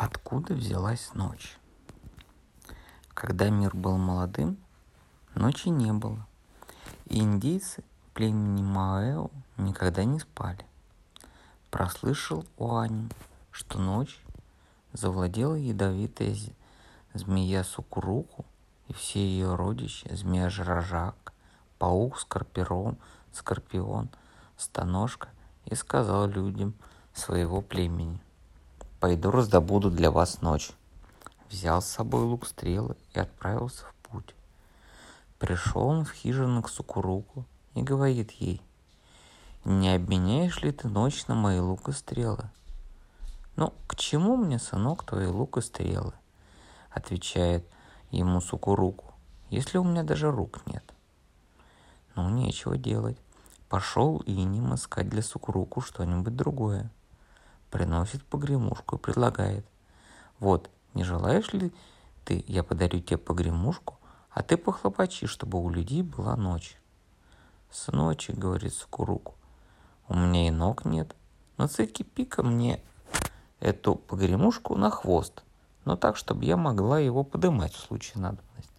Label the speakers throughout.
Speaker 1: Откуда взялась ночь? Когда мир был молодым, ночи не было. И индейцы племени Маэо никогда не спали. Прослышал Уанин, что ночь завладела ядовитая змея Сукуруку и все ее родичи, змея Жражак, паук, скорпион, скорпион, станожка, и сказал людям своего племени – Пойду раздобуду для вас ночь. Взял с собой лук стрелы и отправился в путь. Пришел он в хижину к Сукуруку и говорит ей, «Не обменяешь ли ты ночь на мои лук и стрелы?» «Ну, к чему мне, сынок, твои лук и стрелы?» Отвечает ему Сукуруку, «если у меня даже рук нет». Ну, нечего делать. Пошел и ним искать для Сукуруку что-нибудь другое приносит погремушку и предлагает. Вот, не желаешь ли ты, я подарю тебе погремушку, а ты похлопочи, чтобы у людей была ночь. С ночи, говорит Сукуруку, у меня и ног нет, но цепи-ка мне эту погремушку на хвост, но так, чтобы я могла его подымать в случае надобности.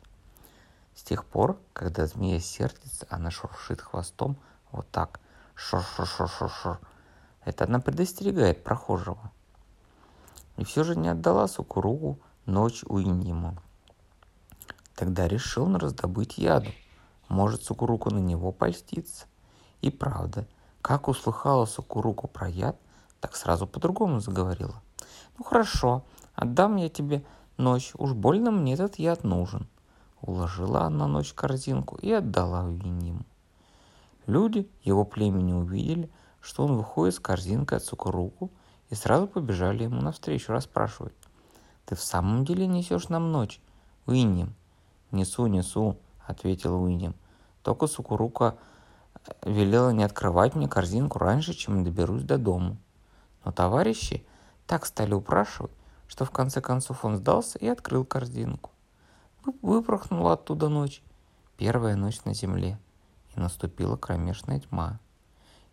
Speaker 1: С тех пор, когда змея сердится, она шуршит хвостом вот так, шур-шур-шур-шур-шур, это она предостерегает прохожего. И все же не отдала Сукуругу ночь Уиниму. Тогда решил он раздобыть яду. Может, Сукуруку на него польстится. И правда, как услыхала Сукуруку про яд, так сразу по-другому заговорила. Ну хорошо, отдам я тебе ночь, уж больно мне этот яд нужен. Уложила она ночь корзинку и отдала Уиниму. Люди его племени увидели, что он выходит с корзинкой от Сукуруку и сразу побежали ему навстречу расспрашивать. «Ты в самом деле несешь нам ночь?» «Уинним». «Несу, несу», — ответил Уинним. «Только Сукурука э, велела не открывать мне корзинку раньше, чем доберусь до дому». Но товарищи так стали упрашивать, что в конце концов он сдался и открыл корзинку. Выпорхнула оттуда ночь, первая ночь на земле, и наступила кромешная тьма.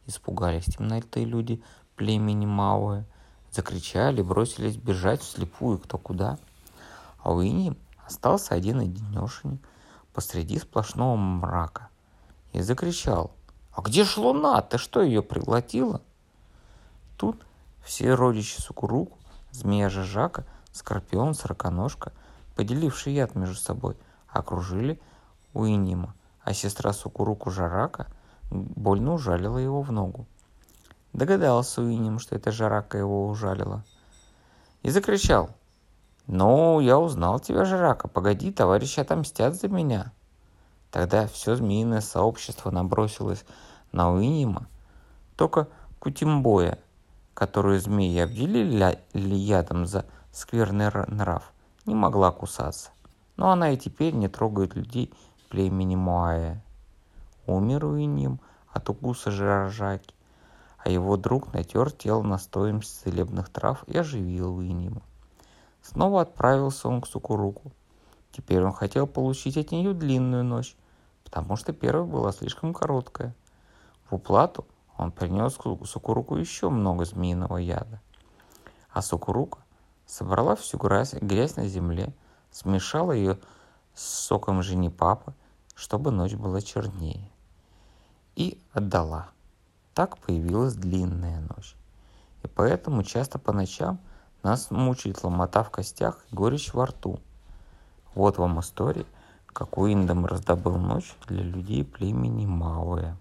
Speaker 1: Испугались темноты люди племени Мауэ, закричали, бросились бежать вслепую кто куда. А Уинни остался один одинешенек посреди сплошного мрака и закричал. «А где ж луна? Ты что, ее приглотила?» Тут все родичи Сукуруку, змея Жижака, Скорпион, Сороконожка, поделившие яд между собой, окружили Уинима, а сестра Сукуруку Жарака – больно ужалила его в ногу. Догадался Уинем, что это Жарака его ужалила. И закричал. «Ну, я узнал тебя, Жарака. Погоди, товарищи отомстят за меня». Тогда все змеиное сообщество набросилось на Уинема. Только Кутимбоя, которую змеи обделили ядом за скверный нрав, не могла кусаться. Но она и теперь не трогает людей племени Муая умер Уиньям от укуса жирожаки, а его друг натер тело настоем целебных трав и оживил Уиньяма. Снова отправился он к Сукуруку. Теперь он хотел получить от нее длинную ночь, потому что первая была слишком короткая. В уплату он принес Сукуруку еще много змеиного яда. А Сукурука собрала всю грязь, грязь на земле, смешала ее с соком жени папы, чтобы ночь была чернее и отдала. Так появилась длинная ночь. И поэтому часто по ночам нас мучает ломота в костях и горечь во рту. Вот вам история, как Уиндом раздобыл ночь для людей племени Мауэ.